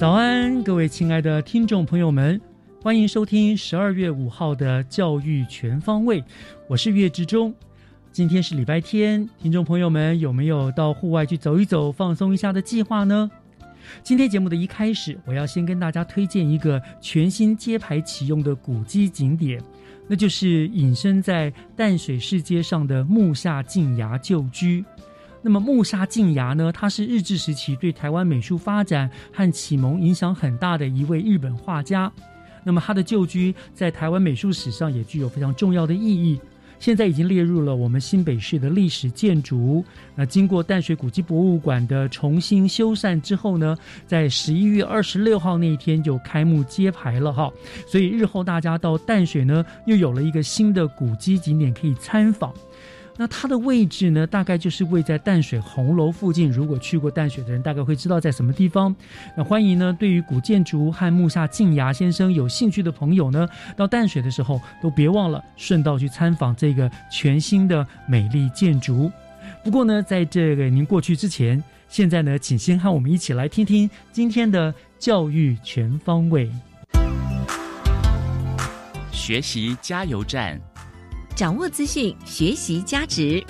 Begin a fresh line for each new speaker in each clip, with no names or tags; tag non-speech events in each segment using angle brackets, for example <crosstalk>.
早安，各位亲爱的听众朋友们，欢迎收听十二月五号的《教育全方位》，我是岳志忠。今天是礼拜天，听众朋友们有没有到户外去走一走、放松一下的计划呢？今天节目的一开始，我要先跟大家推荐一个全新揭牌启用的古迹景点，那就是隐身在淡水市街上的木下静崖旧居。那么木沙静崖呢？他是日治时期对台湾美术发展和启蒙影响很大的一位日本画家。那么他的旧居在台湾美术史上也具有非常重要的意义。现在已经列入了我们新北市的历史建筑。那经过淡水古迹博物馆的重新修缮之后呢，在十一月二十六号那一天就开幕揭牌了哈。所以日后大家到淡水呢，又有了一个新的古迹景点可以参访。那它的位置呢，大概就是位在淡水红楼附近。如果去过淡水的人，大概会知道在什么地方。那欢迎呢，对于古建筑和木下静牙先生有兴趣的朋友呢，到淡水的时候都别忘了顺道去参访这个全新的美丽建筑。不过呢，在这个您过去之前，现在呢，请先和我们一起来听听今天的教育全方位
学习加油站。
掌握资讯，学习价值。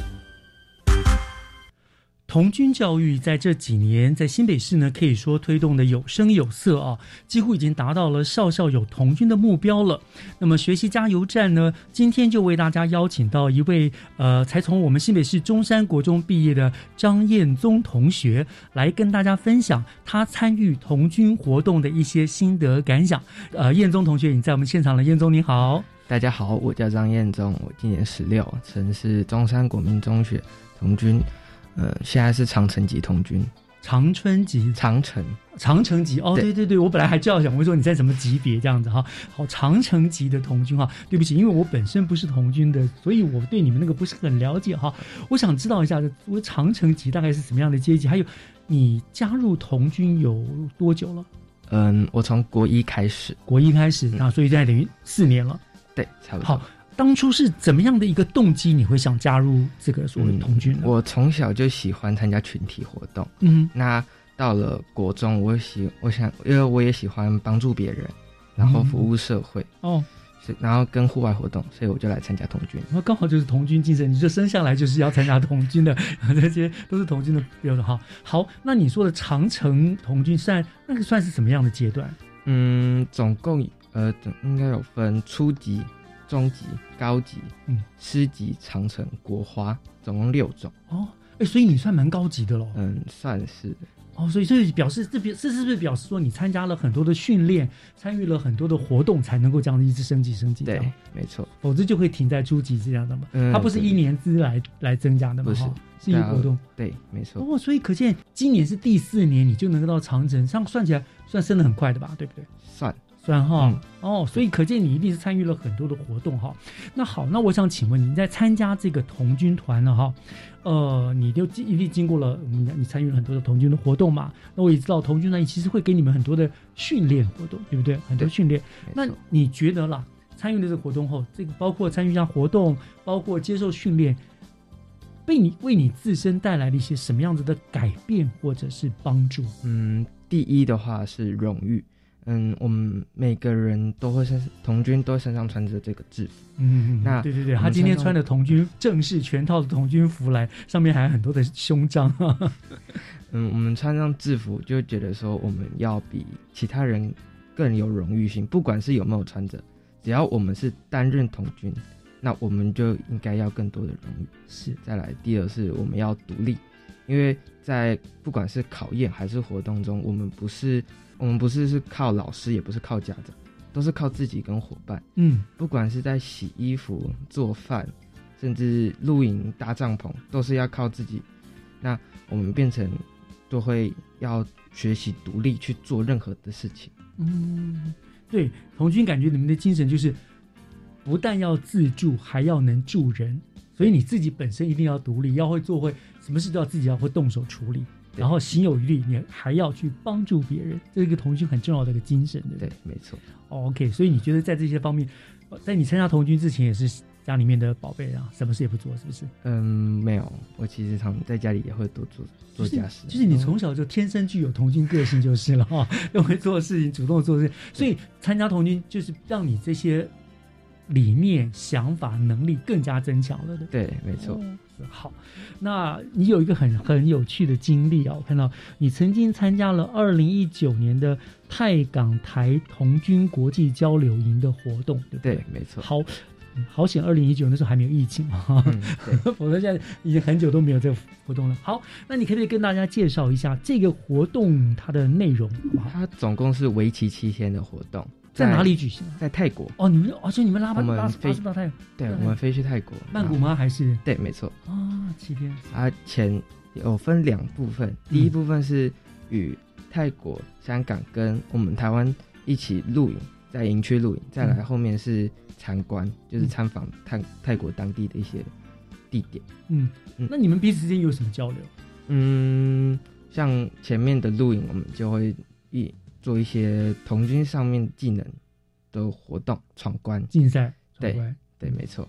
童军教育在这几年在新北市呢，可以说推动的有声有色啊，几乎已经达到了校校有童军的目标了。那么学习加油站呢，今天就为大家邀请到一位呃，才从我们新北市中山国中毕业的张彦宗同学，来跟大家分享他参与童军活动的一些心得感想。呃，彦宗同学，你在我们现场了，彦宗你好。
大家好，我叫张彦忠，我今年十六，曾是中山国民中学童军，呃，现在是长城级童军，
长春级，
长城，
长城级，哦，对。对对，我本来还就要想问说你在什么级别这样子哈，好，长城级的童军哈，对不起，因为我本身不是童军的，所以我对你们那个不是很了解哈，我想知道一下，我长城级大概是什么样的阶级？还有，你加入童军有多久了？
嗯，我从国一开始，
国一开始，那所以现在等于四年了。
对，差不多。
好，当初是怎么样的一个动机，你会想加入这个所谓童军呢？
我从小就喜欢参加群体活动。
嗯，
那到了国中，我喜我想，因为我也喜欢帮助别人，然后服务社会。
哦，
然后跟户外活动，所以我就来参加童军。
那刚好就是童军精神，你就生下来就是要参加童军的，<laughs> 这些都是童军的标准哈。好，那你说的长城童军算那个算是什么样的阶段？
嗯，总共。呃，应该有分初级、中级、高级，
嗯，
师级、长城、国花，总共六种。
哦，哎，所以你算蛮高级的喽。
嗯，算是。
哦，所以这表示这表这是不是表示说你参加了很多的训练，参与了很多的活动，才能够这样子一直升级升级？
对，没错。
否则就会停在初级这样的嘛。嗯，它不是一年资来来增加的嘛？
不是，
是一个活动。
对，没错。
哦，所以可见今年是第四年，你就能够到长城，这样算起来算升的很快的吧？对不对？
算。
算哈哦，所以可见你一定是参与了很多的活动哈。那好，那我想请问你在参加这个童军团了哈，呃，你就一定经过了你你参与了很多的童军的活动嘛？那我也知道童军团其实会给你们很多的训练活动，对不对？很多训练。那你觉得啦，参与了这个活动后，这个包括参与一下活动，包括接受训练，被你为你自身带来了一些什么样子的改变或者是帮助？
嗯，第一的话是荣誉。嗯，我们每个人都会身童军都身上穿着这个制服。
嗯，
那
对对对，他今天
穿
穿的童军正式全套的童军服来，上面还有很多的胸章。<laughs>
嗯，我们穿上制服就觉得说我们要比其他人更有荣誉性，不管是有没有穿着，只要我们是担任童军，那我们就应该要更多的荣誉。
是，
再来，第二是我们要独立，因为在不管是考验还是活动中，我们不是我们不是是靠老师，也不是靠家长，都是靠自己跟伙伴。
嗯，
不管是在洗衣服、做饭，甚至露营、搭帐篷，都是要靠自己。那我们变成都会要学习独立去做任何的事情。
嗯，对，童军感觉你们的精神就是不但要自助，还要能助人，所以你自己本身一定要独立，要会做会，什么事都要自己要会动手处理，
对
然后心有余力，你还要去帮助别人，这是一个童军很重要的一个精神，对不对？
对，没错。
哦 OK，所以你觉得在这些方面，呃在你参加童军之前也是家里面的宝贝啊，什么事也不做，是不是？
嗯，没有，我其实常在家里也会多做做家事。
就是你从小就天生具有童军个性就是了哈，<laughs> 又会做事情，主动做事情，所以参加童军就是让你这些理念、想法、能力更加增强了的。
对，没错。
哦好，那你有一个很很有趣的经历啊，我看到你曾经参加了二零一九年的泰港台童军国际交流营的活动，对不对？
对，没错。
好，好险，二零一九那时候还没有疫情嘛，
嗯，<laughs>
否则现在已经很久都没有这个活动了。好，那你可不可以跟大家介绍一下这个活动它的内容，好不好？
它总共是为期七天的活动，
在哪里举行啊？
在泰国。
哦，你们而且你们拉巴拉
我们飞
到泰
对，
对
我们飞去泰国。
曼谷吗？还是
对，没错。
啊，七天
啊前有分两部分，第一部分是与泰国、香港跟我们台湾一起露营，在营区露营，再来后面是参观，就是参访泰泰国当地的一些地点。
嗯，
嗯
那你们彼此之间有什么交流？
嗯，像前面的露营，我们就会一做一些童军上面技能的活动，闯关。
竞赛，
对对，没错。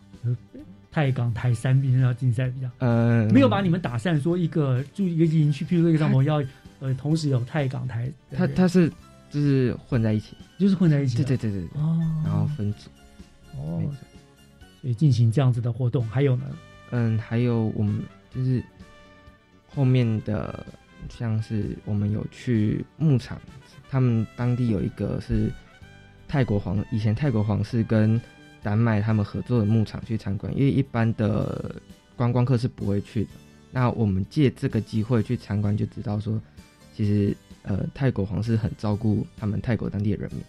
泰港台三边要竞赛比较，
呃，
没有把你们打散，说一个住一个营区，譬如说一个帐篷 <laughs> 要呃同时有泰港台，
它它是就是混在一起，
就是混在一起，
对对对对对，
哦，
然后分组。
哦，所以进行这样子的活动，还有呢，
嗯，还有我们就是后面的，像是我们有去牧场，他们当地有一个是泰国皇，以前泰国皇室跟丹麦他们合作的牧场去参观，因为一般的观光客是不会去的。那我们借这个机会去参观，就知道说，其实呃泰国皇室很照顾他们泰国当地的人民。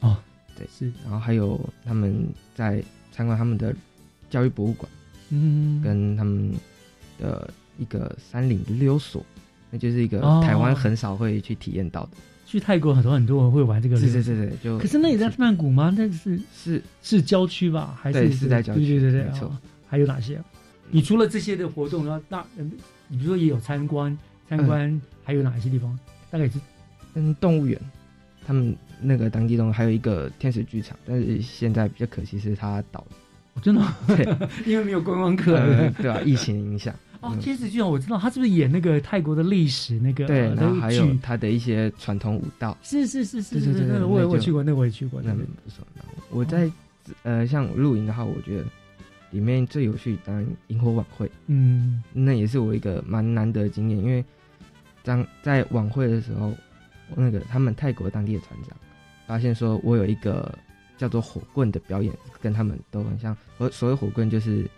哦，
对
是，
然后还有他们在参观他们的教育博物馆。
嗯，
跟他们的一个山林溜索，那就是一个
哦
台湾很少会去体验到的。
去泰国很多很多人会玩这个，
是是是是，就
可是那也在曼谷吗？那是
是
是郊区吧？还是
对是在郊区
对对对对，
没错
哦还有哪些？你除了这些的活动，然后那嗯你比如说也有参观参观，
嗯
还有哪一些地方？大概是
跟动物园，他们那个当地动物还有一个天使剧场，但是现在比较可惜是它倒了，
哦真的，
对 <laughs>
因为没有观光客。
呃对吧、疫情影响，
哦，
嗯
天使剧场我知道，他是不是演那个泰国的历史那个？
对，
呃
然后还有他的一些传统舞蹈，
是是是是是那个我也
那
我也去过，那我也去过。
那边不错。然后我在呃像露营的话，我觉得里面最有趣当然萤火晚会。
嗯
那也是我一个蛮难得的经验，因为当在晚会的时候，那个他们泰国当地的船长发现说，我有一个叫做火棍的表演，跟他们都很像。我所谓火棍就是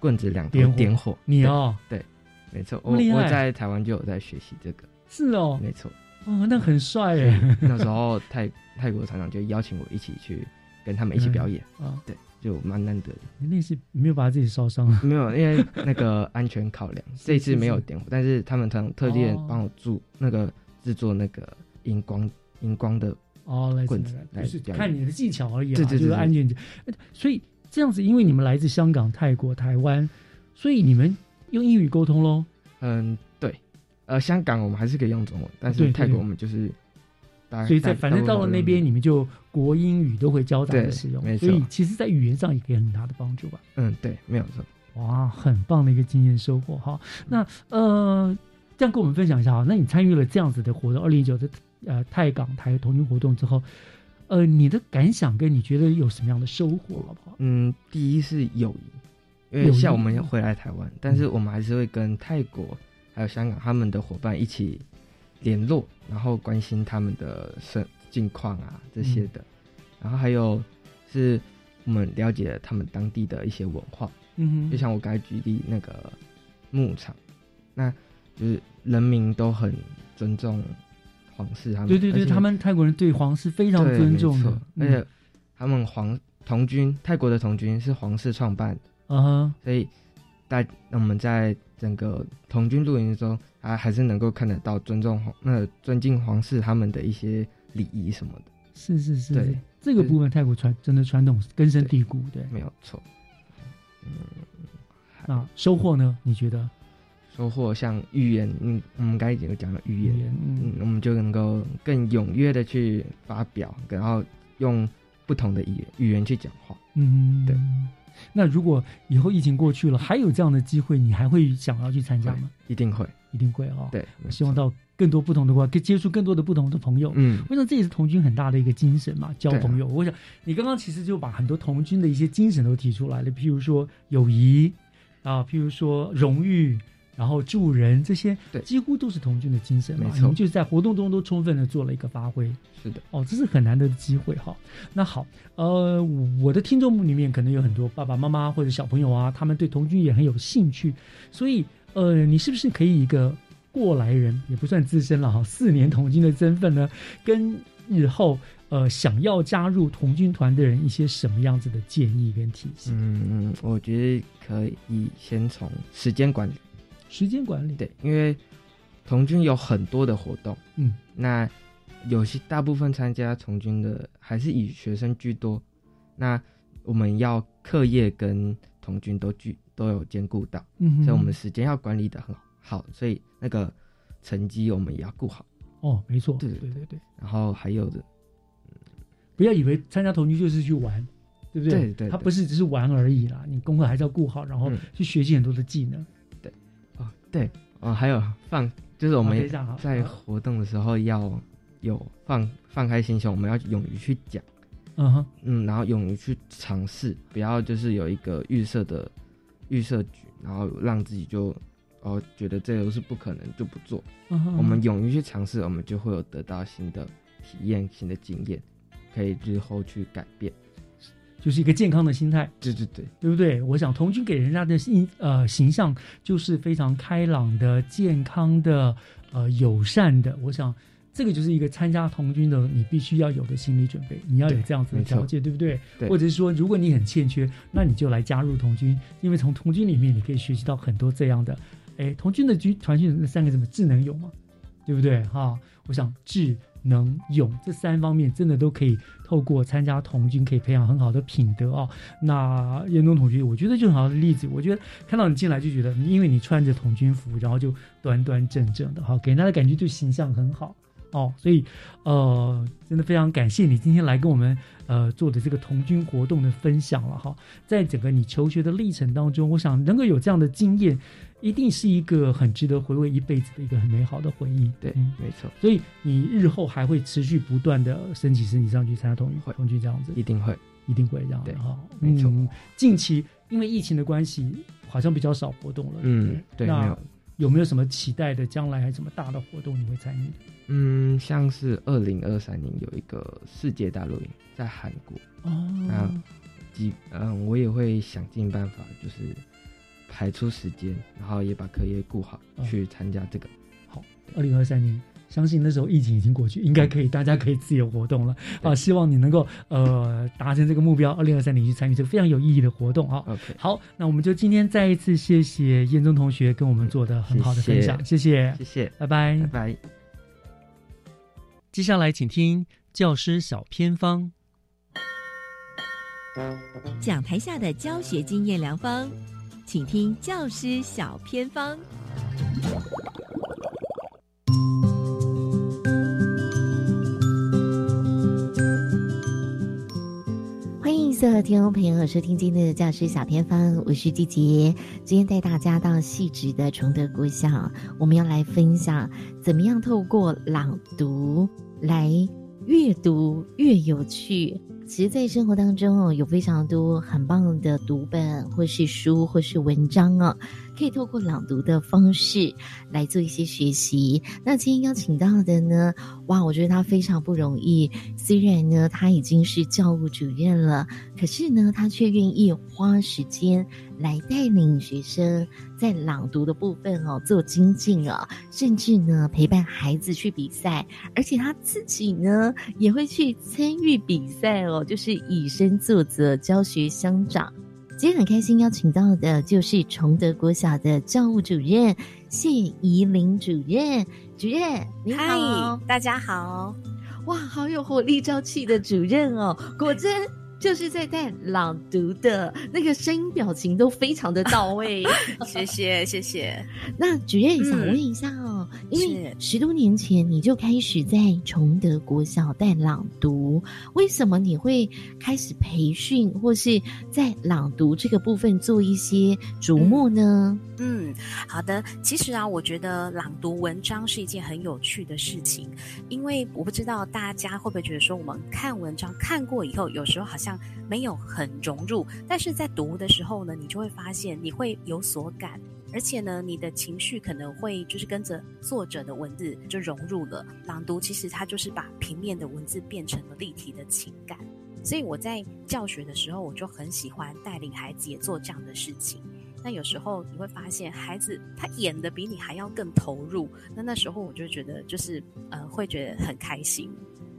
棍子两头
点火，你哦，
对，没错，我我在台湾就有在学习这个，
是哦，
没错。
哦，那很帅耶
那时候泰泰国厂长就邀请我一起去跟他们一起表演，<laughs>
啊！
对就蛮难得的。
你那次没有把自己烧伤啊？<laughs>
没有，因为那个安全考量，<laughs> 这次没有点火，但是他们团特地
哦
帮我做那个制作那个荧光荧光的，
哦，来
棍子
来看你的技巧而已啊，
对对对对
就是安全。呃所以这样子，因为你们来自香港、泰国、台湾，所以你们用英语沟通喽。
嗯，对，呃，香港我们还是可以用中文，但是泰国我们就是大，
所以在反正到了那边，，你们就国英语都会交杂的使用，所以其实，在语言上也给很大的帮助吧。
嗯，对，没有错，
哇，很棒的一个经验收获哈。那呃，这样跟我们分享一下哈。那你参与了这样子的活动，二零一九的呃泰港台童军活动之后，呃，你的感想跟你觉得有什么样的收获，好不好？
嗯，第一是友谊，因为像我们要回来台湾，但是我们还是会跟泰国还有香港他们的伙伴一起联络，然后关心他们的生近况啊这些的，然后还有是我们了解了他们当地的一些文化，
嗯哼，
就像我刚才举例那个牧场，那就是人民都很尊重皇室他们，
对对对，他们泰国人对皇室非常尊重的
而且他们皇童军泰国的童军是皇室创办的，
嗯哼，
所以大我们在整个童军露营中，啊还是能够看得到尊重皇那尊敬皇室他们的一些礼仪什么的，
是是是，
对
是这个部分泰国传真的传统根深蒂固，对。
没有错。嗯，
那收获呢？你觉得？
收获像语言，嗯，我们刚才已经有讲了语言，
嗯
嗯，我们就能够更踊跃的去发表，然后用不同的语言语言去讲话。
嗯，
对。
那如果以后疫情过去了，还有这样的机会，你还会想要去参加吗？
一定会，
一定会哦。
对，没
希望到更多不同的国家，可以接触更多的不同的朋友。
嗯，
我想这也是童军很大的一个精神嘛，交朋友。我想你刚刚其实就把很多童军的一些精神都提出来了，譬如说友谊啊，譬如说荣誉，然后助人这些，
对
几乎都是童军的精神嘛。
没错
你们就是在活动中都充分的做了一个发挥。
是的，
哦，这是很难得的机会哈。那好，呃，我的听众里面可能有很多爸爸妈妈或者小朋友啊，他们对童军也很有兴趣，所以呃，你是不是可以一个过来人，也不算资深了哈，四年童军的身份呢，跟日后呃想要加入童军团的人一些什么样子的建议跟提醒？
嗯嗯，我觉得可以先从时间管理，
时间管理，
对，因为童军有很多的活动，
嗯，
那有些大部分参加童军的还是以学生居多，那我们要课业跟童军都具都有兼顾到，
嗯哼，
所以我们时间要管理的很好，所以那个成绩我们也要顾好，
哦，没错，
对
对对对，
然后还有的
不要以为参加童军就是去玩。对不对？
对对对
它不是只是玩而已啦，你功课还是要顾好，然后
嗯
去学习很多的技能。
哦对哦还有放就是我们在活动的时候要有放放开心胸，我们要勇于去讲。
嗯哼，
嗯，然后勇于去尝试，不要就是有一个预设的预设局，然后让自己就哦觉得这个是不可能就不做。
嗯哼
我们勇于去尝试，我们就会有得到新的体验、新的经验，可以日后去改变。
就是一个健康的心态，
对对对，
对不对？我想童军给人家的印呃形象就是非常开朗的、健康的、呃友善的。我想这个就是一个参加童军的你必须要有的心理准备，你要有这样子的条件，对不对？
对
或者是说，如果你很欠缺，那你就来加入童军，因为从童军里面你可以学习到很多这样的。哎，童军的军团训那三个字么智能有吗，对不对？哈，我想智能勇这三方面真的都可以透过参加童军，可以培养很好的品德哦。那严东同学，我觉得就很好的例子。我觉得看到你进来就觉得，因为你穿着童军服，然后就端端正正的，哈，给人家的感觉就形象很好哦。所以，呃，真的非常感谢你今天来跟我们呃做的这个童军活动的分享了哈。在整个你求学的历程当中，我想能够有这样的经验，一定是一个很值得回味一辈子的一个很美好的回忆。
对，
嗯
没错，
所以你日后还会持续不断的升级升级上去参加同
会
童军这样子，
一定会。
一定会这样的
对
哈。
没错
嗯近期因为疫情的关系，好像比较少活动了。
嗯，对，
那
有。
有没有什么期待的将来还有什么大的活动你会参与？
嗯，像是二零二三年有一个世界大露营在韩国，
哦，
那几嗯，我也会想尽办法，就是排出时间，然后也把课业顾好，
嗯
去参加这个。
好二零二三年，相信那时候疫情已经过去，应该可以，大家可以自由活动了啊！希望你能够呃达成这个目标，二零二三年去参与这个非常有意义的活动啊
！OK，
好，那我们就今天再一次谢谢燕中同学跟我们做的很好的分享，谢谢，
谢谢，
拜拜
拜拜。
接下来请听教师小偏方。
讲台下的教学经验良方，请听教师小偏方。
欢迎所有听众朋友收听今天的教师小偏方，我是季杰。今天带大家到细致的崇德国小，我们要来分享怎么样透过朗读来阅读越有趣。其实，在生活当中哦，有非常多很棒的读本，或是书，或是文章哦，可以透过朗读的方式来做一些学习。那今天邀请到的呢，哇，我觉得他非常不容易。虽然呢，他已经是教务主任了，可是呢，他却愿意花时间来带领学生在朗读的部分哦做精进啊，甚至呢陪伴孩子去比赛，而且他自己呢也会去参与比赛哦。就是以身作则，教学相长。今天很开心邀请到的，就是崇德国小的教务主任谢怡玲主任。主任你好，
大家好。
哇，好有活力朝气的主任哦，果真。就是在带朗读的那个声音表情都非常的到位，
谢 <laughs> 谢谢谢。<laughs>
那主任想问一下哦，因为十多年前你就开始在崇德国小带朗读，为什么你会开始培训或是在朗读这个部分做一些琢磨呢？
嗯，嗯好的。其实啊，我觉得朗读文章是一件很有趣的事情，因为我不知道大家会不会觉得说，我们看文章看过以后，有时候好像。没有很融入，但是在读的时候呢，你就会发现你会有所感，而且呢，你的情绪可能会就是跟着作者的文字就融入了。朗读其实它就是把平面的文字变成了立体的情感，所以我在教学的时候，我就很喜欢带领孩子也做这样的事情。那有时候你会发现，孩子他演的比你还要更投入，那那时候我就觉得就是呃，会觉得很开心。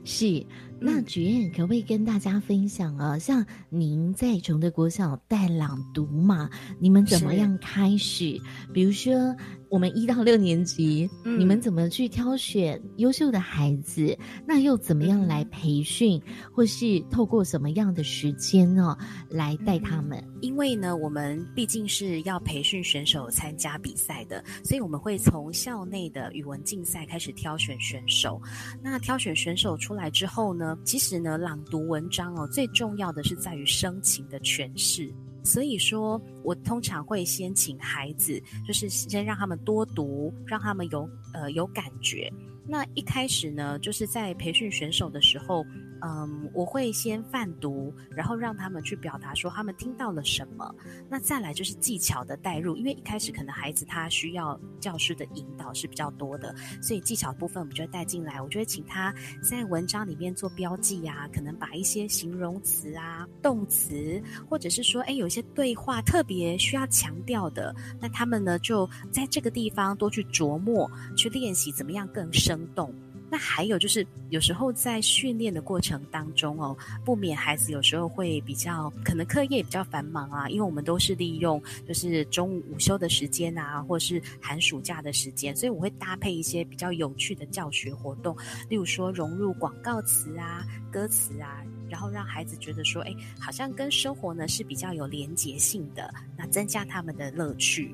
是，那主任可不可以跟大家分享啊？像您在崇德国小带朗读嘛，你们怎么样开始？比如说。我们一到六年级，你们怎么去挑选优秀的孩子？那又怎么样来培训，或是透过什么样的时间呢，来带他们？
因为呢，我们毕竟是要培训选手参加比赛的，所以我们会从校内的语文竞赛开始挑选选手。那挑选选手出来之后呢，其实呢，朗读文章哦，最重要的是在于声情的诠释。所以说，我通常会先请孩子，就是先让他们多读，让他们有呃有感觉。那一开始呢，就是在培训选手的时候。嗯，我会先泛读，然后让他们去表达说他们听到了什么。那再来就是技巧的带入，因为一开始可能孩子他需要教师的引导是比较多的，所以技巧部分我们就会带进来。我就会请他在文章里面做标记呀，可能把一些形容词啊、动词，或者是说，哎，有一些对话特别需要强调的，那他们呢就在这个地方多去琢磨、去练习，怎么样更生动。那还有就是，有时候在训练的过程当中哦，不免孩子有时候会比较可能课业比较繁忙啊，因为我们都是利用就是中午午休的时间啊，或是寒暑假的时间，所以我会搭配一些比较有趣的教学活动，例如说融入广告词啊、歌词啊，然后让孩子觉得说，哎，好像跟生活呢是比较有连结性的，那增加他们的乐趣。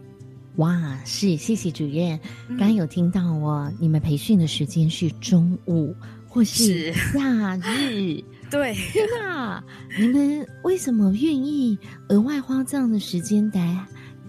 哇，是谢谢主任。刚刚有听到哦，你们培训的时间是中午或是假日？<laughs>
对，
天哪！你们为什么愿意额外花这样的时间带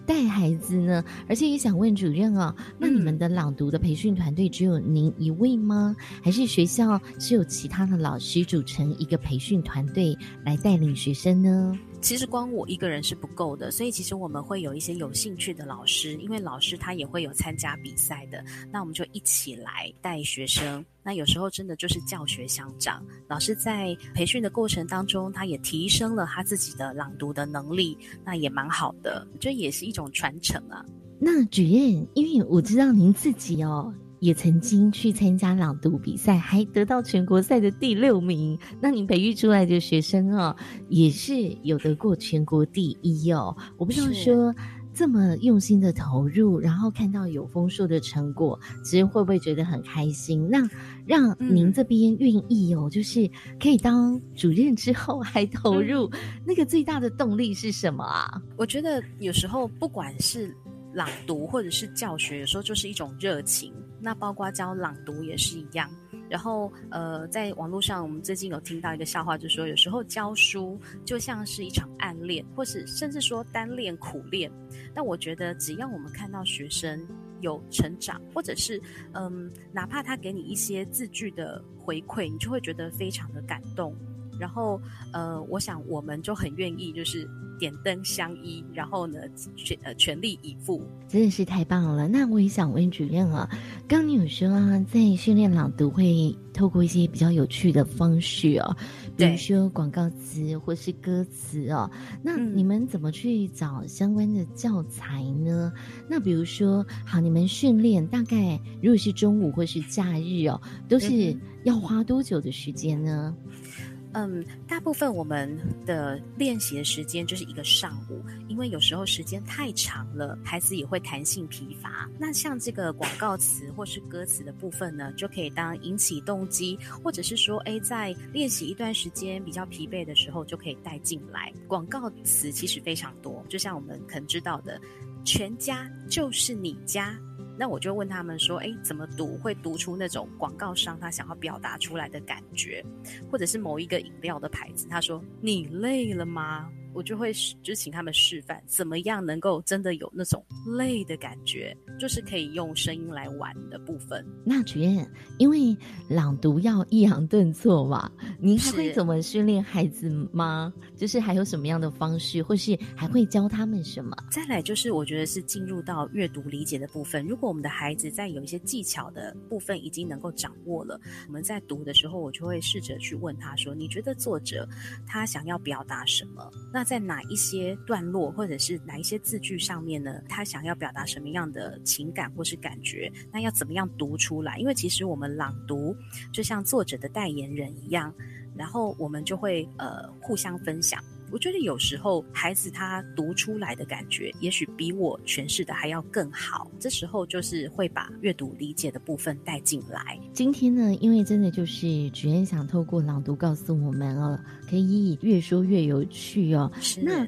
带孩子呢？而且也想问主任哦，那你们的朗读的培训团队只有您一位吗？还是学校是有其他的老师组成一个培训团队来带领学生呢？
其实光我一个人是不够的，所以其实我们会有一些有兴趣的老师，因为老师他也会有参加比赛的，那我们就一起来带学生。那有时候真的就是教学相长，老师在培训的过程当中，他也提升了他自己的朗读的能力，那也蛮好的，这也是一种传承啊。
那主任，因为我知道您自己哦。也曾经去参加朗读比赛，还得到全国赛的第六名。那您培育出来的学生哦，也是有得过全国第一哦。我不知道说这么用心的投入，然后看到有丰硕的成果，其实会不会觉得很开心？那让您这边愿意哦，就是可以当主任之后还投入，那个最大的动力是什么啊？
我觉得有时候不管是朗读或者是教学，有时候就是一种热情。那包括教朗读也是一样，然后呃，在网络上我们最近有听到一个笑话，就说有时候教书就像是一场暗恋，或是甚至说单恋苦恋。但我觉得只要我们看到学生有成长，或者是嗯，哪怕他给你一些字句的回馈，你就会觉得非常的感动。然后呃，我想我们就很愿意就是。点灯相依，然后呢，全呃全力以赴，
真的是太棒了。那我也想问主任啊，刚你有说啊，在训练朗读会透过一些比较有趣的方式哦，比如说广告词或是歌词哦，那你们怎么去找相关的教材呢？那比如说，好，你们训练大概如果是中午或是假日哦，都是要花多久的时间呢？
嗯，嗯大部分我们的练习的时间就是一个上午，因为有时候时间太长了，孩子也会弹性疲乏。那像这个广告词或是歌词的部分呢，就可以当引起动机，或者是说，哎，在练习一段时间比较疲惫的时候，就可以带进来。广告词其实非常多，就像我们可能知道的，全家就是你家。那我就问他们说：“哎，怎么读会读出那种广告商他想要表达出来的感觉，或者是某一个饮料的牌子？”他说：“你累了吗？”我就会就请他们示范怎么样能够真的有那种累的感觉，就是可以用声音来玩的部分。
那主任，因为朗读要抑扬顿挫嘛，您还会怎么训练孩子吗？就是还有什么样的方式，或是还会教他们什么？
再来就是我觉得是进入到阅读理解的部分。如果我们的孩子在有一些技巧的部分已经能够掌握了，我们在读的时候，我就会试着去问他说：“你觉得作者他想要表达什么？”那在哪一些段落，或者是哪一些字句上面呢？他想要表达什么样的情感或是感觉？那要怎么样读出来？因为其实我们朗读就像作者的代言人一样，然后我们就会呃互相分享。我觉得有时候孩子他读出来的感觉，也许比我诠释的还要更好。这时候就是会把阅读理解的部分带进来。
今天呢，因为真的就是主任想透过朗读告诉我们哦，可以越说越有趣哦。那。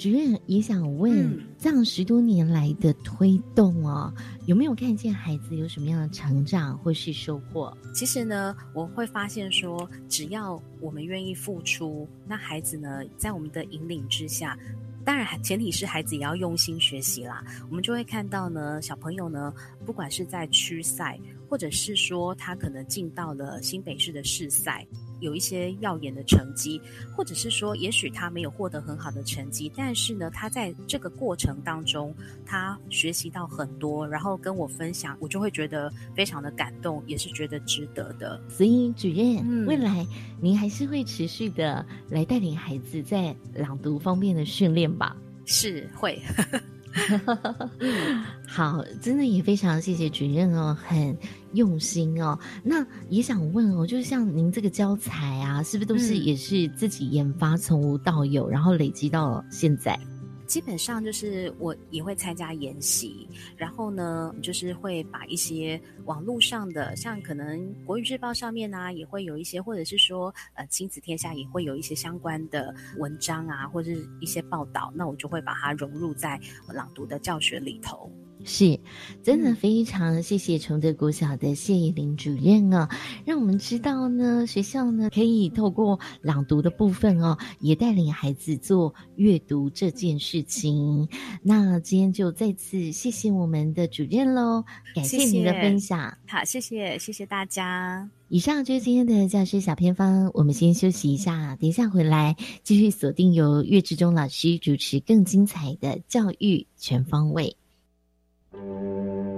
主任也想问，这样十多年来的推动哦，有没有看见孩子有什么样的成长或是收获？
其实呢，我会发现说，只要我们愿意付出，那孩子呢，在我们的引领之下，当然前提是孩子也要用心学习啦。我们就会看到呢，小朋友呢，不管是在区赛，或者是说他可能进到了新北市的市赛。有一些耀眼的成绩，或者是说，也许他没有获得很好的成绩，但是呢，他在这个过程当中，他学习到很多，然后跟我分享，我就会觉得非常的感动，也是觉得值得的。
所以，主任，未来您还是会持续的来带领孩子在朗读方面的训练吧？
是会。<laughs>
好，真的也非常谢谢主任哦，很用心哦。那也想问哦，就是像您这个教材啊，是不是都是也是自己研发，从无到有，然后累积到现在？
基本上就是我也会参加研习，然后呢，就是会把一些网络上的，像可能国语日报上面呢，也会有一些，或者是说呃亲子天下也会有一些相关的文章啊，或者是一些报道，那我就会把它融入在朗读的教学里头。
是，真的非常谢谢崇德国小的谢依林主任哦，让我们知道呢，学校呢可以透过朗读的部分哦，也带领孩子做阅读这件事情。那今天就再次谢谢我们的主任喽，感谢您的分享。
好，谢谢，谢谢大家。
以上就是今天的教师小偏方，我们先休息一下，等一下回来继续锁定由岳志忠老师主持更精彩的教育全方位。
Música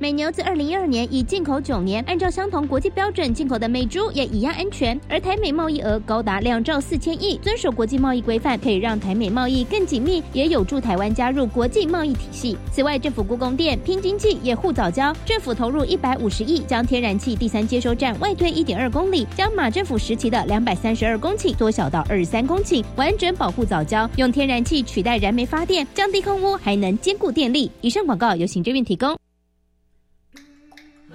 美牛自二零一二年已进口九年，按照相同国际标准进口的美猪也一样安全。而台美贸易额高达两兆四千亿，遵守国际贸易规范，可以让台美贸易更紧密，也有助台湾加入国际贸易体系。此外，政府故宫店拼经济也护早交，政府投入一百五十亿，将天然气第三接收站外推一点二公里，将马政府时期的两百三十二公顷缩小到二十三公顷，完整保护早交，用天然气取代燃煤发电，降低空污，还能兼顾电力。以上广告由行政院提供。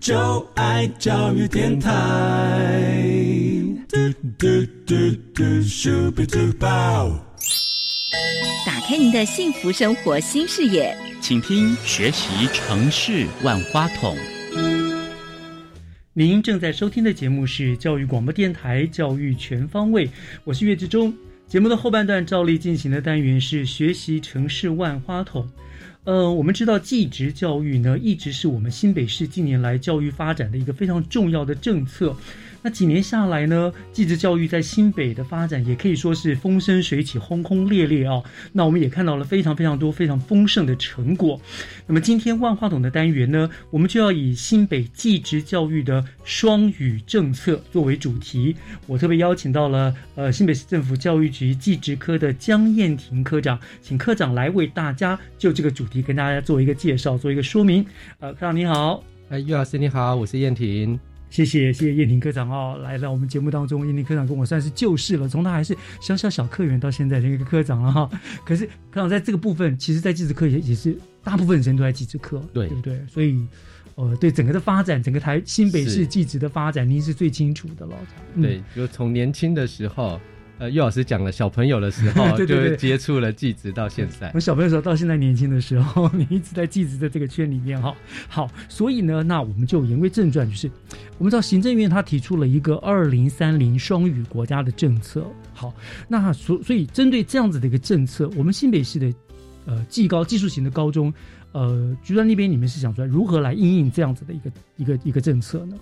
就爱教育电台嘟嘟嘟嘟嘟嘟。
打开您的幸福生活新视野，
请听学习城市万花筒。
您正在收听的节目是教育广播电台《教育全方位》，我是岳志忠。节目的后半段照例进行的单元是学习城市万花筒。嗯，我们知道，技职教育呢，一直是我们新北市近年来教育发展的一个非常重要的政策。那几年下来呢，技职教育在新北的发展也可以说是风生水起、轰轰烈烈啊。那我们也看到了非常非常多、非常丰盛的成果。那么今天万花筒的单元呢，我们就要以新北技职教育的双语政策作为主题。我特别邀请到了呃新北市政府教育局技职科的江燕婷科长，请科长来为大家就这个主题跟大家做一个介绍、做一个说明。呃，科长你好，
哎，于老师你好，我是燕婷。
谢谢谢谢叶婷科长哦，来到我们节目当中，叶婷科长跟我算是旧识了，从他还是小小小科员到现在的一个科长了哈。可是科长在这个部分，其实，在技职科也也是大部分时间都在技职科，
对
对不对？所以，呃，对整个的发展，整个台新北市技职的发展，您是最清楚的了。
对，就从年轻的时候。呃，岳老师讲了，小朋友的时候 <laughs> 就接触了技职，到现在。
我小朋友时候到现在年轻的时候，你一直在技职的这个圈里面哈。好，所以呢，那我们就言归正传，就是我们知道行政院他提出了一个二零三零双语国家的政策。好，那所所以针对这样子的一个政策，我们新北市的呃技高技术型的高中，呃，局端那边你们是想出来如何来应应这样子的一个一个一个政策呢？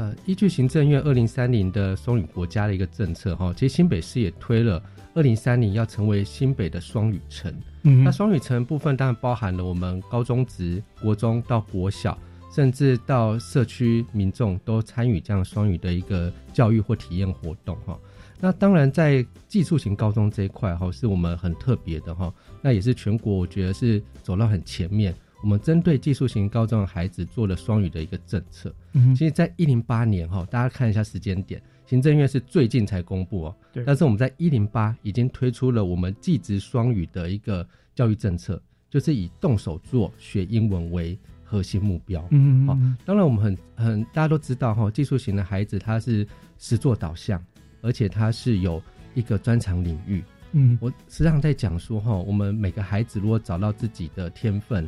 呃，依据行政院二零三零的双语国家的一个政策哈，其实新北市也推了二零三零要成为新北的双语城。嗯，那双语城部分当然包含了我们高中职、国中到国小，甚至到社区民众都参与这样双语的一个教育或体验活动哈。那当然在技术型高中这一块哈，是我们很特别的哈，那也是全国我觉得是走到很前面。我们针对技术型高中的孩子做了双语的一个政策。嗯，其实，在一零八年哈，大家看一下时间点，行政院是最近才公布哦。对。但是我们在一零八已经推出了我们技职双语的一个教育政策，就是以动手做学英文为核心目标。嗯。好，当然我们很很大家都知道哈，技术型的孩子他是实作导向，而且他是有一个专长领域。嗯。我实际上在讲说哈，我们每个孩子如果找到自己的天分。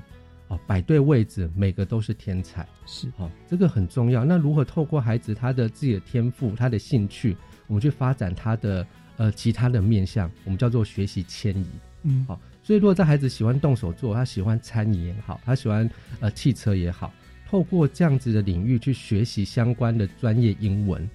摆对位置，每个都是天才，
是
啊，这个很重要。那如何透过孩子他的自己的天赋、他的兴趣，我我们去发展他的呃其他的面向，我们叫做学习迁移。
嗯，
好，所以如果这孩子喜欢动手做，他喜欢餐饮也好，他喜欢呃汽车也好，透过这样子的领域去学习相关的专业英文，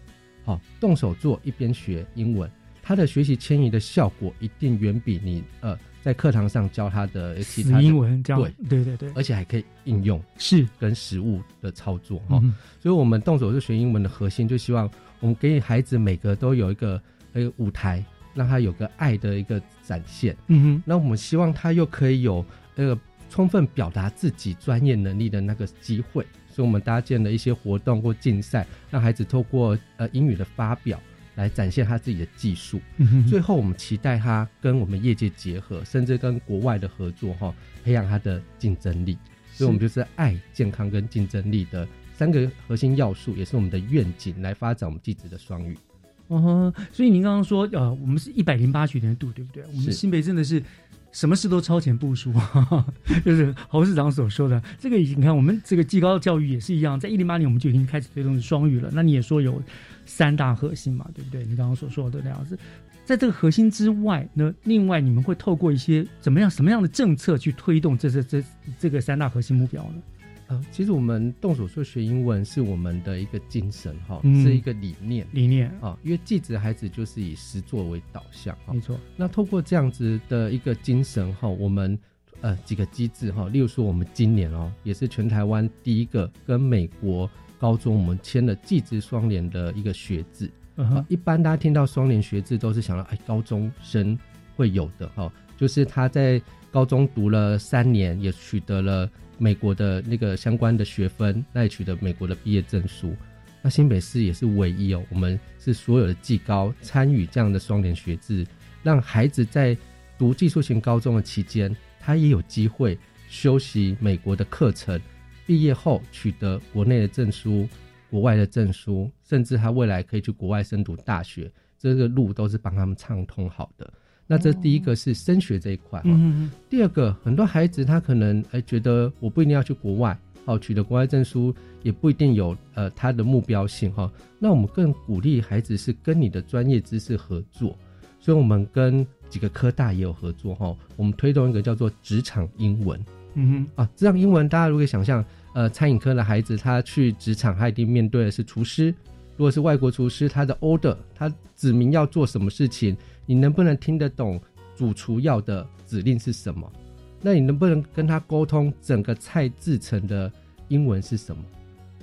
好，动手做一边学英文，他的学习迁移的效果一定远比你呃在课堂上教他的其他
英文这样
对。
对对对，
而且还可以应用
是。
跟实物的操作哈。所以，我们动手是学英文的核心，就希望我们给孩子每个都有一个一个舞台。让他有个爱的一个展现，
嗯哼，
那我们希望他又可以有那个充分表达自己专业能力的那个机会，所以我们搭建了一些活动或竞赛，让孩子透过呃英语的发表来展现他自己的技术。最后，我们期待他跟我们业界结合，甚至跟国外的合作哈，培养他的竞争力。所以，我们就是爱、健康跟竞争力的三个核心要素，也是我们的愿景，来发展我们继子的双语。
哦，所以您刚刚说，呃，我们是一百零八学年度，对不对？我们新北真的是什么事都超前部署，<laughs> 就是侯市长所说的这个。你看，我们这个技高教育也是一样，在一零八年我们就已经开始推动双语了。那你也说有三大核心嘛，对不对？你刚刚所说的那样子，在这个核心之外，那另外你们会透过一些怎么样、什么样的政策去推动这这这这个三大核心目标呢？
呃，其实我们动手术学英文是我们的一个精神哈，是一个理念
理念
啊。因为继子孩子就是以实作为导向，
没错。
那透过这样子的一个精神哈，我们呃几个机制哈，例如说我们今年哦，也是全台湾第一个跟美国高中我们签了继子双联的一个学制。一般大家听到双联学制都是想到哎高中生会有的哈，就是他在高中读了三年，也取得了。美国的那个相关的学分，那也取得美国的毕业证书。那新北市也是唯一哦，我们是所有的技高参与这样的双联学制，让孩子在读技术型高中的期间，他也有机会修习美国的课程，毕业后取得国内的证书、国外的证书，甚至他未来可以去国外深读大学，这个路都是帮他们畅通好的。那这第一个是升学这一块哈，第二个很多孩子他可能哎觉得我不一定要去国外，好取得国外证书也不一定有呃他的目标性哈。那我们更鼓励孩子是跟你的专业知识合作，所以我们跟几个科大也有合作哈。我们推动一个叫做职场英文，
嗯
哼。啊，职场英文大家如果想象呃餐饮科的孩子他去职场他一定面对的是厨师，如果是外国厨师他的 order 他指明要做什么事情。你能不能听得懂主厨要的指令是什么？那你能不能跟他沟通整个菜制成的英文是什么？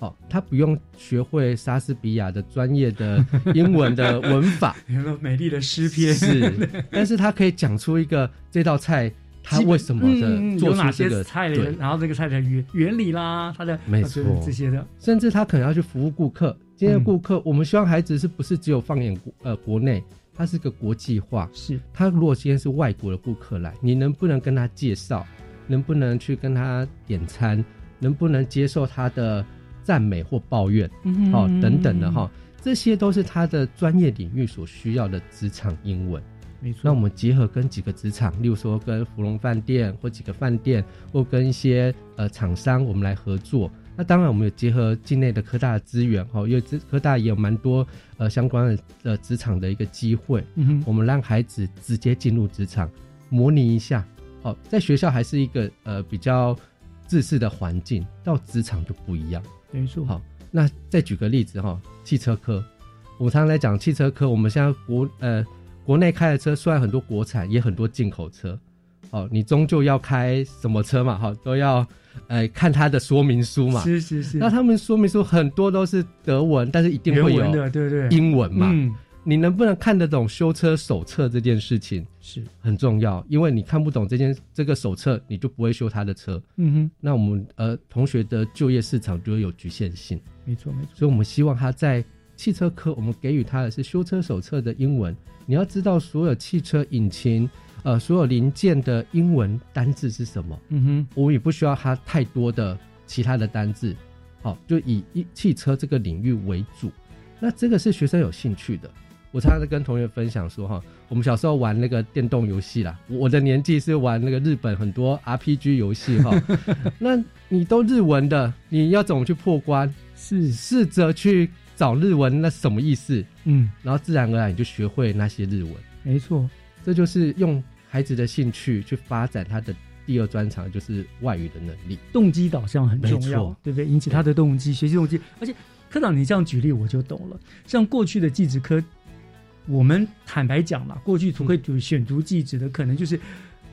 哦，他不用学会莎士比亚的专业的英文的 <laughs> 文法，<laughs>
美丽的诗篇
是，但是他可以讲出一个这道菜他为什么的做出这个
菜，然后这个菜的原原理啦，它的
没错
这些的，
甚至他可能要去服务顾客。今天顾客，我们希望孩子是不是只有放眼国呃国内？它是个国际化，
是。
他如果今天是外国的顾客来，你能不能跟他介绍？能不能去跟他点餐？能不能接受他的赞美或抱怨？嗯哦，等等的哈，这些都是他的专业领域所需要的职场英文。
没错。
那我们结合跟几个职场，例如说跟芙蓉饭店或几个饭店，或跟一些呃厂商，我们来合作。那当然，我们有结合境内的科大的资源哈，因为科科大也有蛮多呃相关的呃职场的一个机会。
嗯哼，
我们让孩子直接进入职场，模拟一下。哦，在学校还是一个呃比较自私的环境，到职场就不一样。
没错。
好，那再举个例子哈，汽车科，我们常常来讲汽车科。我们现在国呃国内开的车虽然很多国产，也很多进口车。哦，你终究要开什么车嘛？哈，都要。哎，看它的说明书嘛，
是是是。
那他们说明书很多都是德文，但是一定会有
对对
英文嘛。嗯，你能不能看得懂修车手册这件事情
是
很重要，因为你看不懂这件这个手册，你就不会修他的车。
嗯哼，
那我们呃同学的就业市场就会有局限性。
没错没错，
所以我们希望他在汽车科，我们给予他的是修车手册的英文。你要知道所有汽车引擎。呃，所有零件的英文单字是什么？
嗯哼，
我也不需要它太多的其他的单字，好，就以一汽车这个领域为主。那这个是学生有兴趣的。我常常跟同学分享说，哈，我们小时候玩那个电动游戏啦，我的年纪是玩那个日本很多 RPG 游戏，哈，<laughs> 那你都日文的，你要怎么去破关？
是
试着去找日文，那什么意思？
嗯，
然后自然而然你就学会那些日文。
没错，
这就是用孩子的兴趣去发展他的第二专长，就是外语的能力。
动机导向很重要，对不对？引起他的动机，学习动机。而且科长，你这样举例我就懂了。像过去的技职科，我们坦白讲啦，过去图会读选读技职的，可能就是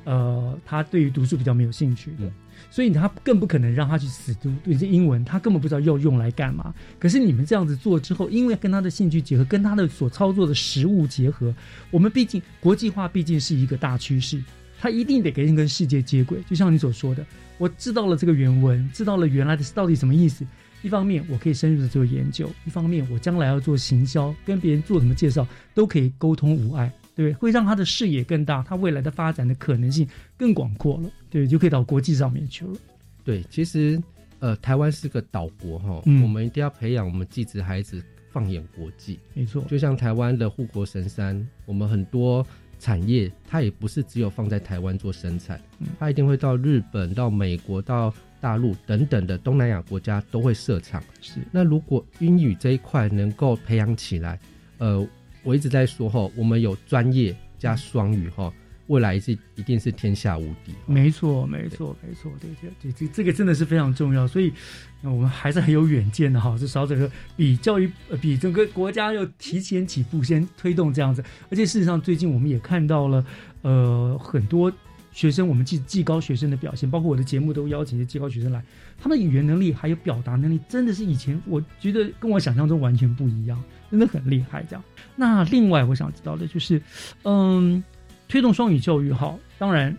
呃，他对于读书比较没有兴趣的。所以他更不可能让他去死读对这英文，他根本不知道要用来干嘛。可是你们这样子做之后，因为跟他的兴趣结合，跟他的所操作的实物结合，我们毕竟国际化毕竟是一个大趋势，他一定得跟跟世界接轨。就像你所说的，我知道了这个原文，知道了原来的到底什么意思。一方面我可以深入的做研究，一方面我将来要做行销，跟别人做什么介绍都可以沟通无碍。对，会让他的视野更大，他未来的发展的可能性更广阔了。对，就可以到国际上面去了。
对，其实呃，台湾是个岛国哈，
嗯
我们一定要培养我们继子孩子放眼国际。
没错，
就像台湾的护国神山，我们很多产业它也不是只有放在台湾做生产，它一定会到日本、到美国、到大陆等等的东南亚国家都会设厂。
是，
那如果英语这一块能够培养起来，呃，我一直在说哈，我们有专业加双语哈，未来是一定是天下无敌。
没错，没错，没错，对对对，这这个真的是非常重要，所以呃我们还是很有远见的哈。至少这个比教育呃比整个国家要提前几步，先推动这样子。而且事实上，最近我们也看到了呃很多学生，我们技技高学生的表现，包括我的节目都邀请一些技高学生来，他们的语言能力还有表达能力，真的是以前我觉得跟我想象中完全不一样，真的很厉害。这样，那另外我想知道的就是，嗯。推动双语教育哈，当然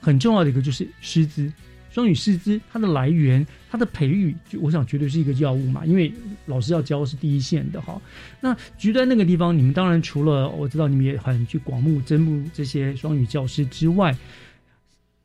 很重要的一个就是师资，双语师资它的来源、它的培育，就我想绝对是一个要务嘛，因为老师要教是第一线的哈。那局在那个地方，你们当然除了我知道你们也很去广募征募这些双语教师之外，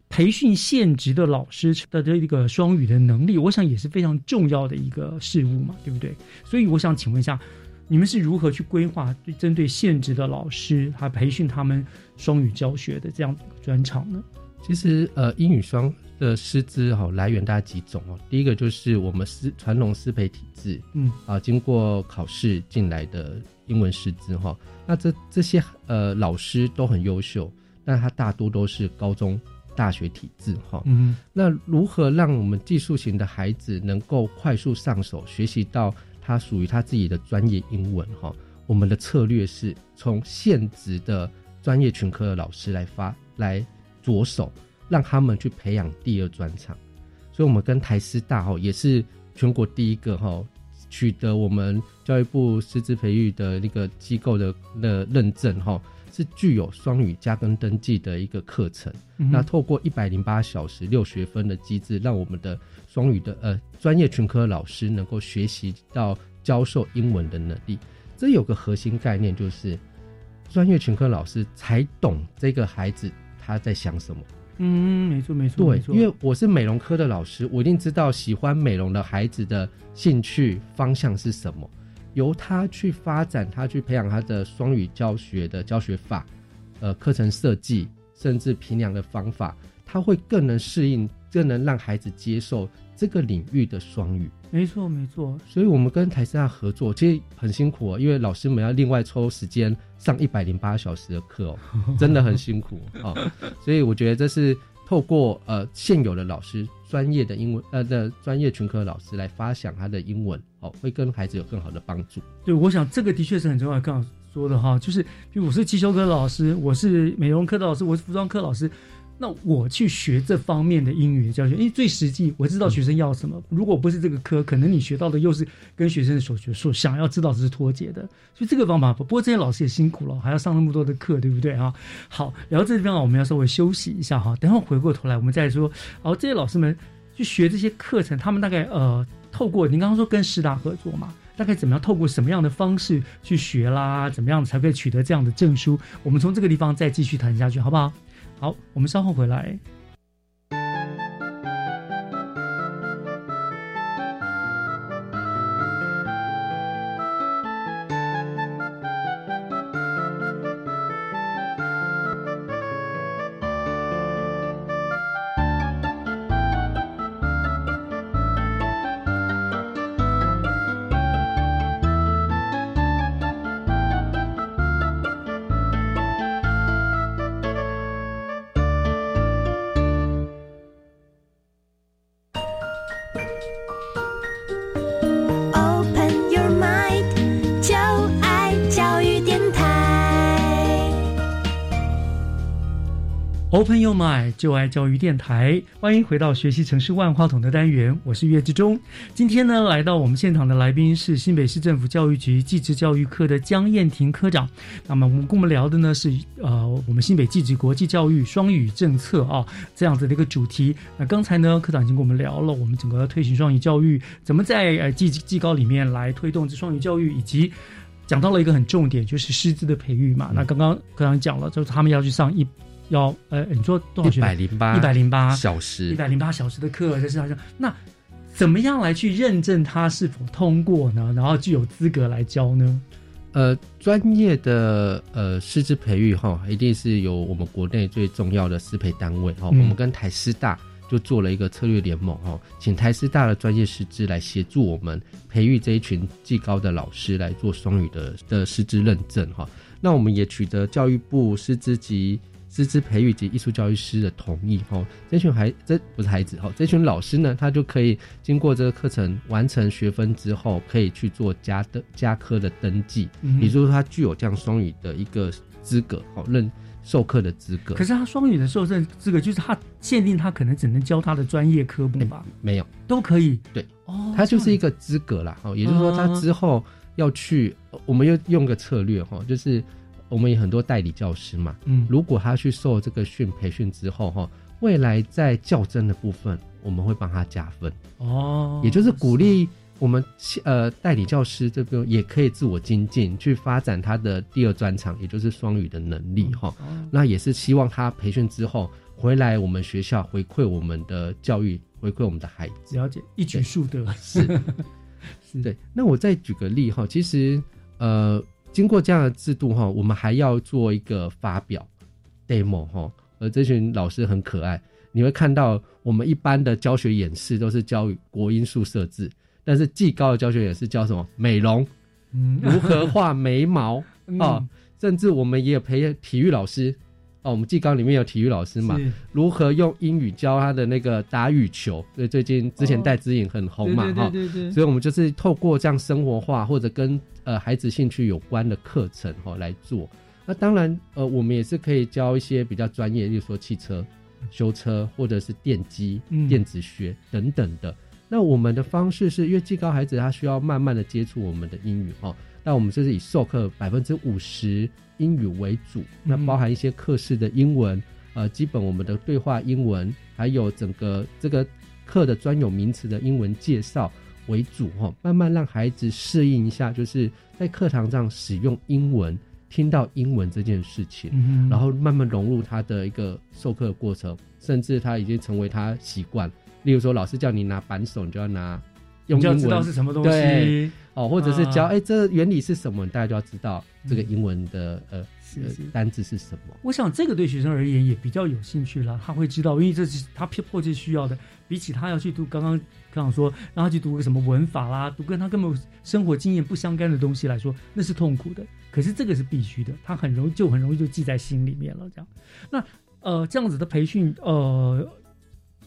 培训现职的老师的这个双语的能力，我想也是非常重要的一个事物嘛，对不对？所以我想请问一下。你们是如何去规划对针对现职的老师，他培训他们双语教学的这样专场呢？
其实，呃，英语双的师资哈、来源大概几种哦。第一个就是我们师传统师培体制，
嗯
啊，经过考试进来的英文师资哈、那这这些呃老师都很优秀，但他大多都是高中、大学体制哈、
嗯，
那如何让我们技术型的孩子能够快速上手，学习到？他属于他自己的专业英文哈，我们的策略是从现职的专业群科的老师来发来着手，让他们去培养第二专长。所以，我们跟台师大哈也是全国第一个哈取得我们教育部师资培育的那个机构的的认证哈，是具有双语加更登记的一个课程。
嗯、
那透过一百零八小时六学分的机制，让我们的双语的呃专业群科老师能够学习到教授英文的能力。这有个核心概念，就是专业群科老师才懂这个孩子他在想什么。
嗯，没错没错，
对，因为我是美容科的老师，我一定知道喜欢美容的孩子的兴趣方向是什么，由他去发展，他去培养他的双语教学的教学法，呃，课程设计，甚至评量的方法，他会更能适应，更能让孩子接受这个领域的双语。
没错没错，
所以我们跟台师大合作，其实很辛苦哦，因为老师们要另外抽时间上一百零八小时的课哦，<laughs> 真的很辛苦啊、哦。所以我觉得这是透过呃现有的老师专业的英文呃的专业群科老师来发想他的英文哦，会跟孩子有更好的帮助。
对，我想这个的确是很重要。刚刚说的哈，就是比如我是汽修科老师，我是美容科的老师，我是服装科老师。那我去学这方面的英语教学，因为最实际，我知道学生要什么。如果不是这个科，可能你学到的又是跟学生的所学所想要知道是脱节的。所以这个方法，不过这些老师也辛苦了，还要上那么多的课，对不对啊？好，然后这地方，我们要稍微休息一下哈。等会回过头来，我们再说。然后，这些老师们去学这些课程，他们大概呃，透过您刚刚说跟师大合作嘛，大概怎么样？透过什么样的方式去学啦？怎么样才可以取得这样的证书？我们从这个地方再继续谈下去，好不好？好，我们稍后回来。就爱教育电台，欢迎回到学习城市万花筒的单元，我是岳志忠。今天呢，来到我们现场的来宾是新北市政府教育局技职教育科的江燕婷科长。那么我们跟我们聊的呢是呃，我们新北技职国际教育双语政策啊这样子的一个主题。那刚才呢，科长已经跟我们聊了我们整个推行双语教育，怎么在呃技技高里面来推动这双语教育，以及讲到了一个很重点，就是师资的培育嘛。那刚刚科长讲了，就是他们要去上一。要呃，你说多少学？
一百零八，
一百零八
小时，
一百零八小时的课在市场上。那怎么样来去认证他是否通过呢？然后具有资格来教呢？
呃，专业的呃师资培育哈，一定是由我们国内最重要的师培单位哈。我们跟台师大就做了一个策略联盟哈，请台师大的专业师资来协助我们培育这一群技高的老师来做双语的的师资认证哈。那我们也取得教育部师资及师资培育及艺术教育师的同意，哈，这群孩这不是孩子，哈，这群老师呢，他就可以经过这个课程完成学分之后，可以去做加的加科的登记，也就是说，他具有这样双语的一个资格，好认授课的资格。
可是他双语的授证资格，就是他限定他可能只能教他的专业科目吧？
没有，
都可以。
对，哦，他就是一个资格啦，哦，也就是说，他之后要去，我们又用个策略，哈，就是。我们有很多代理教师嘛，嗯，如果他去受这个训培训之后哈，未来在较真的部分，我们会帮他加分哦，也就是鼓励我们呃代理教师这边也可以自我精进，去发展他的第二专长，也就是双语的能力哈。那也是希望他培训之后回来我们学校回馈我们的教育，回馈我们的孩子。
了解，一举数得
是 <laughs> 是。对，那我再举个例哈，其实呃。经过这样的制度哈，我们还要做一个发表 demo 哈，而这群老师很可爱，你会看到我们一般的教学演示都是教国音数设置，但是技高的教学演示教什么？美容，如何画眉毛？<laughs> 啊，甚至我们也有培体育老师。哦，我们技高里面有体育老师嘛？如何用英语教他的那个打羽球？所以最近之前戴姿颖很红嘛，哈。所以我们就是透过这样生活化或者跟呃孩子兴趣有关的课程哈来做。那当然，呃，我们也是可以教一些比较专业，例如说汽车修车或者是电机、电子学等等的。那我们的方式是因为技高孩子他需要慢慢的接触我们的英语哈。那我们就是以授课百分之五十英语为主，那包含一些课室的英文，呃，基本我们的对话英文，还有整个这个课的专有名词的英文介绍为主哈，慢慢让孩子适应一下，就是在课堂上使用英文，听到英文这件事情，然后慢慢融入他的一个授课过程，甚至他已经成为他习惯。例如说，老师叫你拿扳手，你就要拿。
用英文知道是什么东西
哦，或者是教哎，这原理是什么？大家就要知道这个英文的呃单字是什么。
我想这个对学生而言也比较有兴趣了，他会知道，因为这是他迫切需要的。比起他要去读刚刚刚刚说让他去读个什么文法啦，读跟他根本生活经验不相干的东西来说，那是痛苦的。可是这个是必须的，他很容易就很容易就记在心里面了。这样，那呃这样子的培训呃。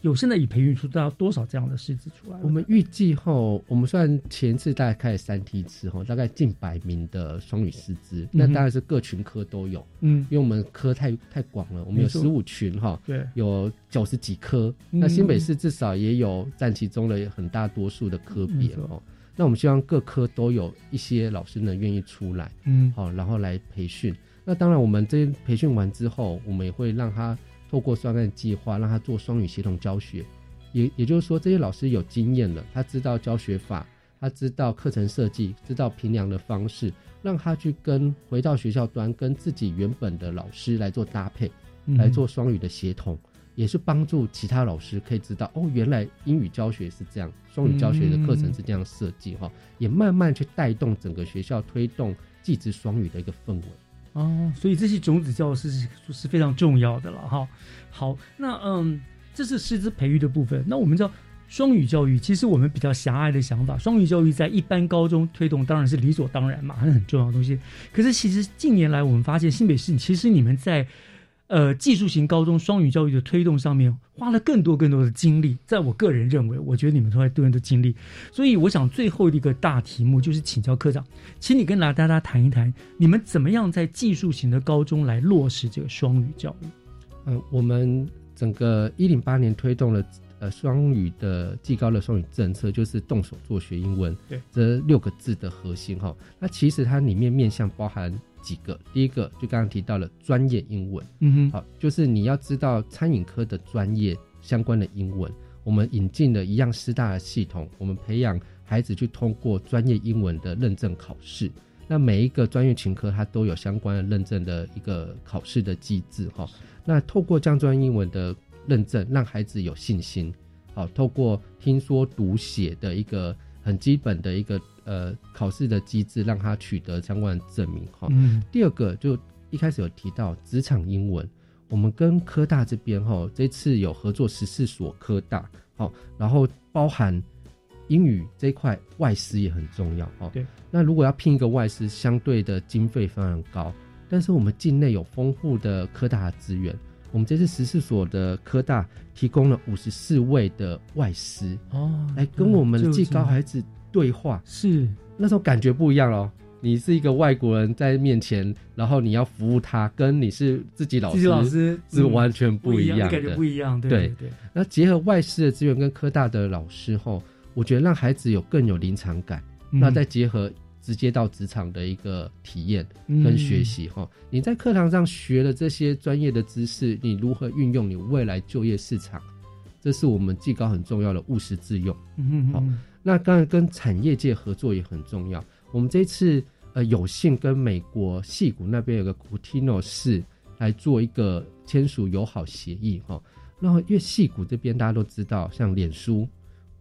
有现在已培育出大概多少这样的师资出来？
我们预计后，我们算前次大概开了三梯次后，大概近百名的双语师资，那当然是各群科都有。嗯，因为我们科太太广了，我们有十五群哈，
对，
有九十几科。那新北市至少也有占其中的很大多数的科别哦。那我们希望各科都有一些老师呢愿意出来，嗯，好，然后来培训。那当然，我们这培训完之后，我们也会让他。透过双案计划，让他做双语协同教学，也也就是说，这些老师有经验了，他知道教学法，他知道课程设计，知道评量的方式，让他去跟回到学校端，跟自己原本的老师来做搭配，来做双语的协同，也是帮助其他老师可以知道，哦，原来英语教学是这样，双语教学的课程是这样设计哈，也慢慢去带动整个学校推动技职双语的一个氛围。
哦，所以这些种子教师是是非常重要的了哈。好，那嗯，这是师资培育的部分。那我们知道双语教育，其实我们比较狭隘的想法，双语教育在一般高中推动当然是理所当然嘛，是很重要的东西。可是其实近年来我们发现新北市，其实你们在。呃，技术型高中双语教育的推动上面花了更多更多的精力，在我个人认为，我觉得你们都在多人的精力，所以我想最后一个大题目就是请教科长，请你跟大家谈一谈，你们怎么样在技术型的高中来落实这个双语教育？
嗯，我们整个一零八年推动了呃双语的技高的双语政策，就是动手做学英文，
对
这六个字的核心哈。那其实它里面面向包含几个，第一个就刚刚提到了专业英文，
嗯哼，
好，就是你要知道餐饮科的专业相关的英文，我们引进了一样师大的系统，我们培养孩子去通过专业英文的认证考试。那每一个专业群科它都有相关的认证的一个考试的机制哈。那透过这样专业英文的认证，让孩子有信心。好，透过听说读写的一个很基本的一个呃考试的机制，让他取得相关的证明哈。
嗯
第二个就一开始有提到职场英文，我们跟科大这边哈，这次有合作十四所科大，好，然后包含英语这一块外师也很重要哦。
对，
那如果要聘一个外师，相对的经费非常高，但是我们境内有丰富的科大的资源，我们这次十四所的科大提供了五十四位的外师
哦，
来跟我们的技高孩子对话，
是。
那时候感觉不一样哦。你是一个外国人在面前，然后你要服务他，跟你是自己老师，
自己老师嗯
是完全不一样
感觉不一样对
对。那结合外师的资源跟科大的老师后，我觉得让孩子有更有临场感，
嗯。
那再结合直接到职场的一个体验
嗯。
跟学习哈、你在课堂上学了这些专业的知识，你如何运用你未来就业市场？这是我们技高很重要的务实自用。嗯
嗯嗯，
那当然跟产业界合作也很重要。我们这次呃有幸跟美国戏谷那边有个 Cutino 市来做一个签署友好协议哈。然后因为戏谷这边大家都知道，像脸书、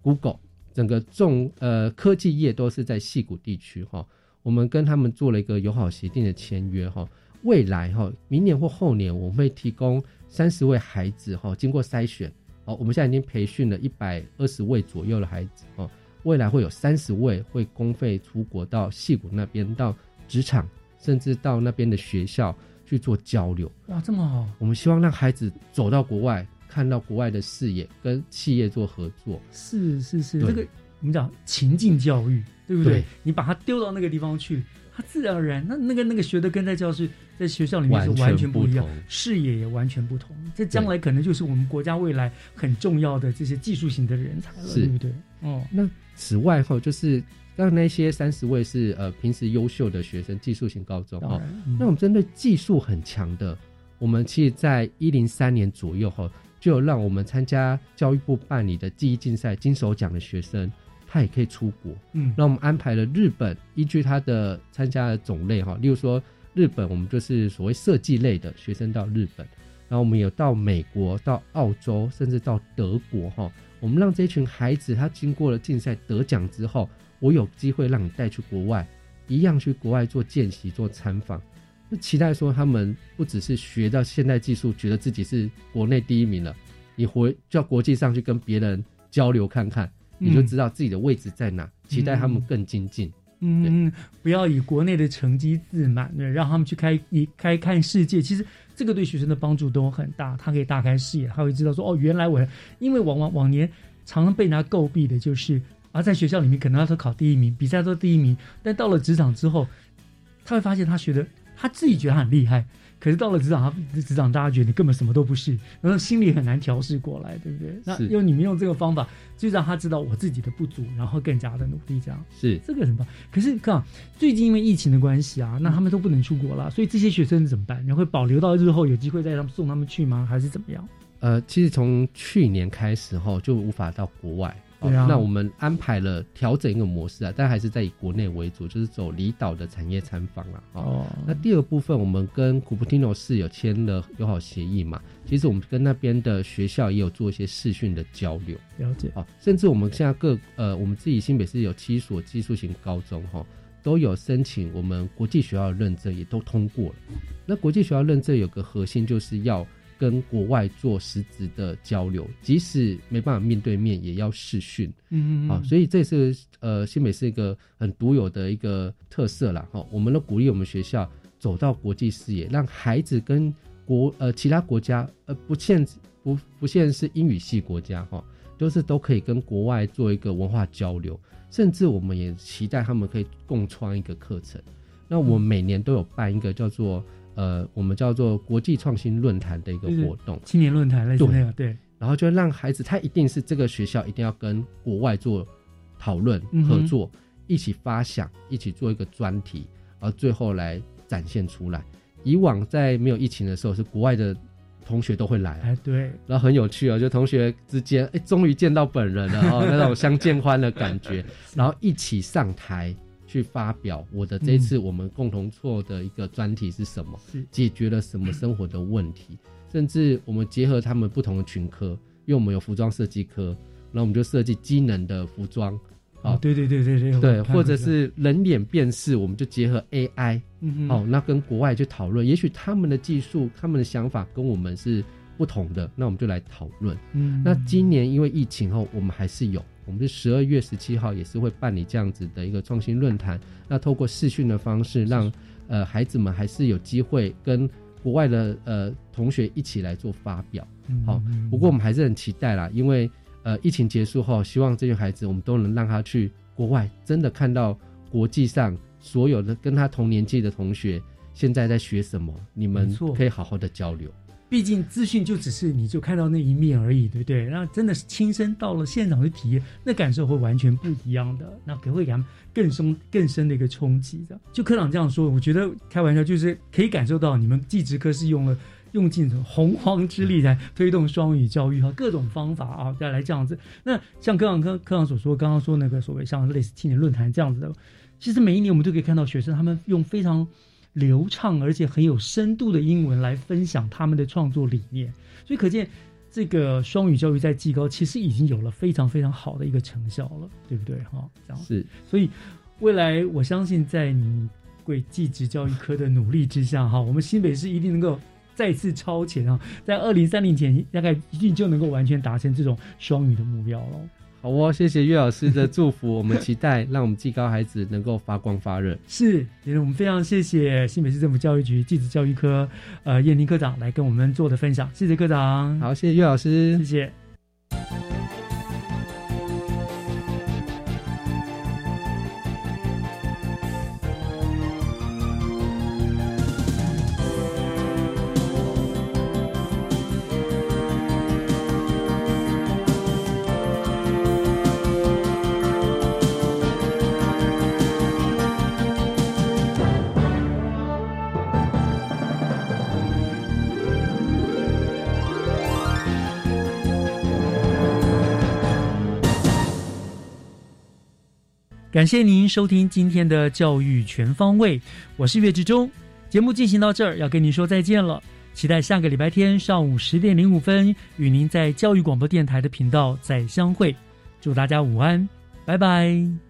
Google 整个重呃科技业都是在戏谷地区哈。我们跟他们做了一个友好协定的签约哈。未来哈，明年或后年我们会提供三十位孩子哈，经过筛选。好，我们现在已经培训了一百二十位左右的孩子哦，未来会有三十位会公费出国到戏谷那边，到职场，甚至到那边的学校去做交流。
哇，这么好，
我们希望让孩子走到国外，看到国外的视野，跟企业做合作。
是是是，
对
这个我们讲情境教育，对不对？
对
你把他丢到那个地方去，他自然而然，那那个那个学的跟在教室在学校里面是
完全
不一样视野也完全不同。这将来可能就是我们国家未来很重要的这些技术型的人才了，
是
对不对？哦，
那此外哈，就是刚刚那些三十位是呃平时优秀的学生，技术型高中哈。
嗯
那我们针对技术很强的，我们其实在一零三年左右哈，就有让我们参加教育部办理的记忆竞赛金手奖的学生，他也可以出国。
嗯
那我们安排了日本，依据他的参加的种类哈，例如说日本，我们就是所谓设计类的学生到日本，然后我们有到美国、到澳洲，甚至到德国哈。我们让这群孩子，他经过了竞赛得奖之后，我有机会让你带去国外，一样去国外做见习、做参访。那期待说他们不只是学到现代技术，觉得自己是国内第一名了，你回叫国际上去跟别人交流看看，你就知道自己的位置在哪。期待他们更精进。
嗯，不要以国内的成绩自满，对，让他们去开一开看世界。其实这个对学生的帮助都很大，他可以大开视野，他会知道说哦，原来我因为往往往年常常被拿诟病的就是啊，在学校里面可能他都考第一名，比赛都第一名，但到了职场之后，他会发现他学的他自己觉得很厉害，可是到了职场，他职场大家觉得你根本什么都不是，然后心里很难调试过来，对不对？那
是
用你们用这个方法，就让他知道我自己的不足，然后更加的努力，这样。
是
这个很棒。可是看啊最近因为疫情的关系啊，那他们都不能出国了，所以这些学生怎么办？你会保留到日后有机会再让送他们去吗？还是怎么样？
呃，其实从去年开始后就无法到国外。
啊
那我们安排了调整一个模式啊，但还是在以国内为主，就是走离岛的产业参访啦。哦，那第二部分我们跟古普蒂诺市有签了友好协议嘛，其实我们跟那边的学校也有做一些视讯的交流。
了解。
啊，甚至我们现在各呃，我们自己新北市有七所技术型高中哈、都有申请我们国际学校的认证，也都通过了。那国际学校认证有个核心就是要跟国外做实质的交流，即使没办法面对面，也要视讯。
嗯嗯
啊、所以这是呃新北是一个很独有的一个特色啦。哈、我们都鼓励我们学校走到国际视野，让孩子跟国呃其他国家呃不限不不限是英语系国家哈、都是都可以跟国外做一个文化交流，甚至我们也期待他们可以共创一个课程。那我们每年都有办一个叫做呃，我们叫做国际创新论坛的一个活动，
青年论坛类似那个对。
然后就让孩子，他一定是这个学校一定要跟国外做讨论合作，一起发想，一起做一个专题，而最后来展现出来。以往在没有疫情的时候，是国外的同学都会来，
哎，对，
然后很有趣哦，就同学之间，哎，终于见到本人了哦，那种相见欢的感觉，<laughs> 然后一起上台去发表我的这次我们共同做的一个专题是什么，解决了什么生活的问题，甚至我们结合他们不同的群科，因为我们有服装设计科，然后我们就设计机能的服装。
哦，对对对对对，
对，或者是人脸辨识，我们就结合 AI，嗯哦，那跟国外去讨论，也许他们的技术、他们的想法跟我们是不同的，那我们就来讨论。嗯，那今年因为疫情后，我们还是有，我们是十二月十七号也是会办理这样子的一个创新论坛，那透过视讯的方式，让呃孩子们还是有机会跟国外的呃同学一起来做发表。好，不过我们还是很期待啦，因为。呃，疫情结束后，希望这些孩子我们都能让他去国外，真的看到国际上所有的跟他同年纪的同学现在在学什么，你们可以好好的交流。
毕竟资讯就只是你就看到那一面而已，对不对？那真的是亲身到了现场去体验，那感受会完全不一样的，那可会给他们更深更深的一个冲击的。就科长这样说，我觉得开玩笑就是可以感受到你们技职科是用了。用尽洪荒之力来推动双语教育哈，各种方法啊，再来这样子。那像科长科科长所说，刚刚说那个所谓像类似青年论坛这样子的，其实每一年我们都可以看到学生他们用非常流畅而且很有深度的英文来分享他们的创作理念，所以可见这个双语教育在技高其实已经有了非常非常好的一个成效了，对不对哈？这样
是，
所以未来我相信在你贵技职教育科的努力之下哈，我们新北市一定能够。再次超前啊，在二零三零前，大概一定就能够完全达成这种双语的目标了。
好哦，谢谢岳老师的祝福，我们期待让我们技高孩子能够发光发热。
是，我们非常谢谢新北市政府教育局技职教育科呃燕宁科长来跟我们做的分享，谢谢科长。
好，谢谢岳老师，
谢谢。感谢您收听今天的教育全方位，我是岳志忠。节目进行到这儿，要跟您说再见了。期待下个礼拜天上午十点零五分与您在教育广播电台的频道再相会。祝大家午安，拜拜。